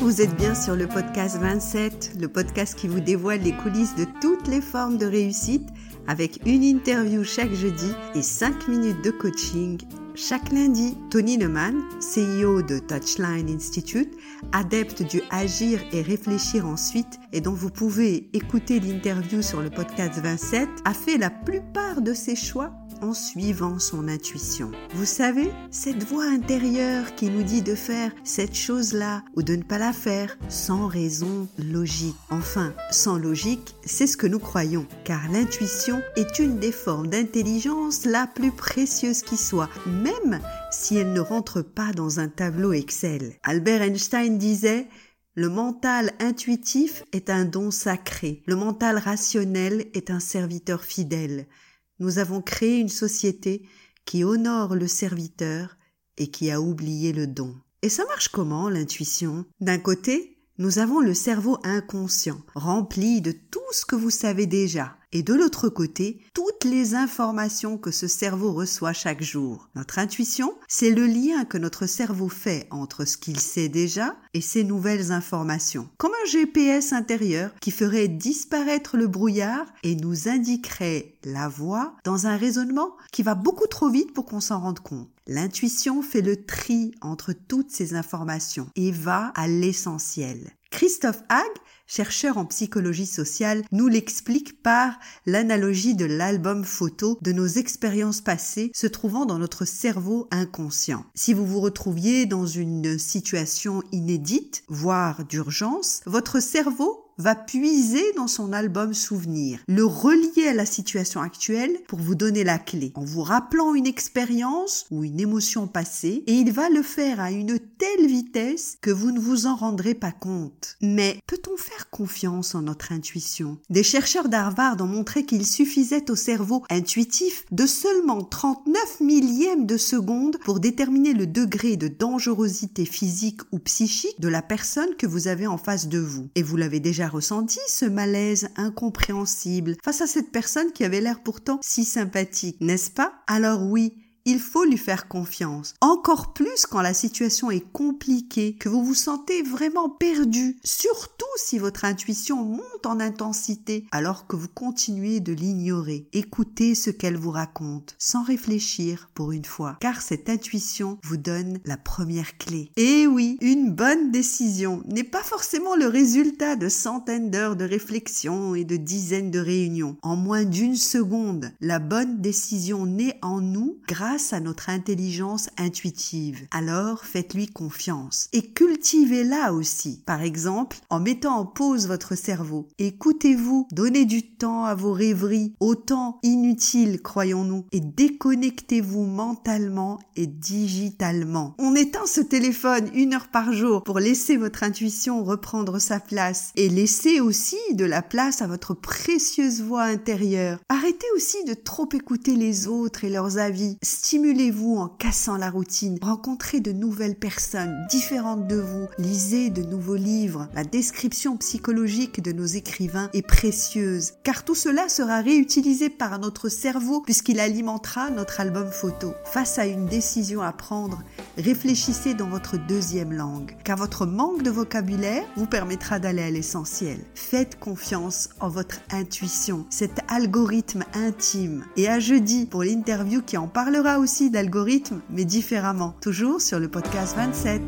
vous êtes bien sur le podcast 27, le podcast qui vous dévoile les coulisses de toutes les formes de réussite avec une interview chaque jeudi et 5 minutes de coaching chaque lundi. Tony Neumann, CEO de Touchline Institute, adepte du agir et réfléchir ensuite et dont vous pouvez écouter l'interview sur le podcast 27, a fait la plupart de ses choix suivant son intuition. Vous savez, cette voix intérieure qui nous dit de faire cette chose-là ou de ne pas la faire sans raison logique. Enfin, sans logique, c'est ce que nous croyons, car l'intuition est une des formes d'intelligence la plus précieuse qui soit, même si elle ne rentre pas dans un tableau Excel. Albert Einstein disait le mental intuitif est un don sacré. Le mental rationnel est un serviteur fidèle. Nous avons créé une société qui honore le serviteur et qui a oublié le don. Et ça marche comment l'intuition? D'un côté, nous avons le cerveau inconscient, rempli de tout ce que vous savez déjà, et de l'autre côté, toutes les informations que ce cerveau reçoit chaque jour. Notre intuition, c'est le lien que notre cerveau fait entre ce qu'il sait déjà et ces nouvelles informations. Comme un GPS intérieur qui ferait disparaître le brouillard et nous indiquerait la voie dans un raisonnement qui va beaucoup trop vite pour qu'on s'en rende compte. L'intuition fait le tri entre toutes ces informations et va à l'essentiel. Christophe Hague chercheur en psychologie sociale, nous l'explique par l'analogie de l'album photo de nos expériences passées se trouvant dans notre cerveau inconscient. Si vous vous retrouviez dans une situation inédite, voire d'urgence, votre cerveau va puiser dans son album souvenir, le relier à la situation actuelle pour vous donner la clé, en vous rappelant une expérience ou une émotion passée, et il va le faire à une telle vitesse que vous ne vous en rendrez pas compte. Mais peut-on faire confiance en notre intuition? Des chercheurs d'Harvard ont montré qu'il suffisait au cerveau intuitif de seulement 39 millièmes de seconde pour déterminer le degré de dangerosité physique ou psychique de la personne que vous avez en face de vous. Et vous l'avez déjà ressenti ce malaise incompréhensible face à cette personne qui avait l'air pourtant si sympathique, n'est-ce pas? Alors oui, il faut lui faire confiance. Encore plus quand la situation est compliquée, que vous vous sentez vraiment perdu, surtout si votre intuition monte en intensité alors que vous continuez de l'ignorer. Écoutez ce qu'elle vous raconte, sans réfléchir pour une fois, car cette intuition vous donne la première clé. Et oui, une bonne décision n'est pas forcément le résultat de centaines d'heures de réflexion et de dizaines de réunions. En moins d'une seconde, la bonne décision naît en nous grâce à notre intelligence intuitive. Alors faites-lui confiance et cultivez-la aussi. Par exemple, en mettant en pause votre cerveau. Écoutez-vous, donnez du temps à vos rêveries, autant inutiles, croyons-nous, et déconnectez-vous mentalement et digitalement. On éteint ce téléphone une heure par jour pour laisser votre intuition reprendre sa place et laisser aussi de la place à votre précieuse voix intérieure. Arrêtez aussi de trop écouter les autres et leurs avis. Stimulez-vous en cassant la routine. Rencontrez de nouvelles personnes différentes de vous. Lisez de nouveaux livres. La description psychologique de nos écrivains est précieuse car tout cela sera réutilisé par notre cerveau puisqu'il alimentera notre album photo. Face à une décision à prendre, réfléchissez dans votre deuxième langue car votre manque de vocabulaire vous permettra d'aller à l'essentiel. Faites confiance en votre intuition, cet algorithme intime. Et à jeudi pour l'interview qui en parlera aussi d'algorithmes, mais différemment, toujours sur le podcast 27.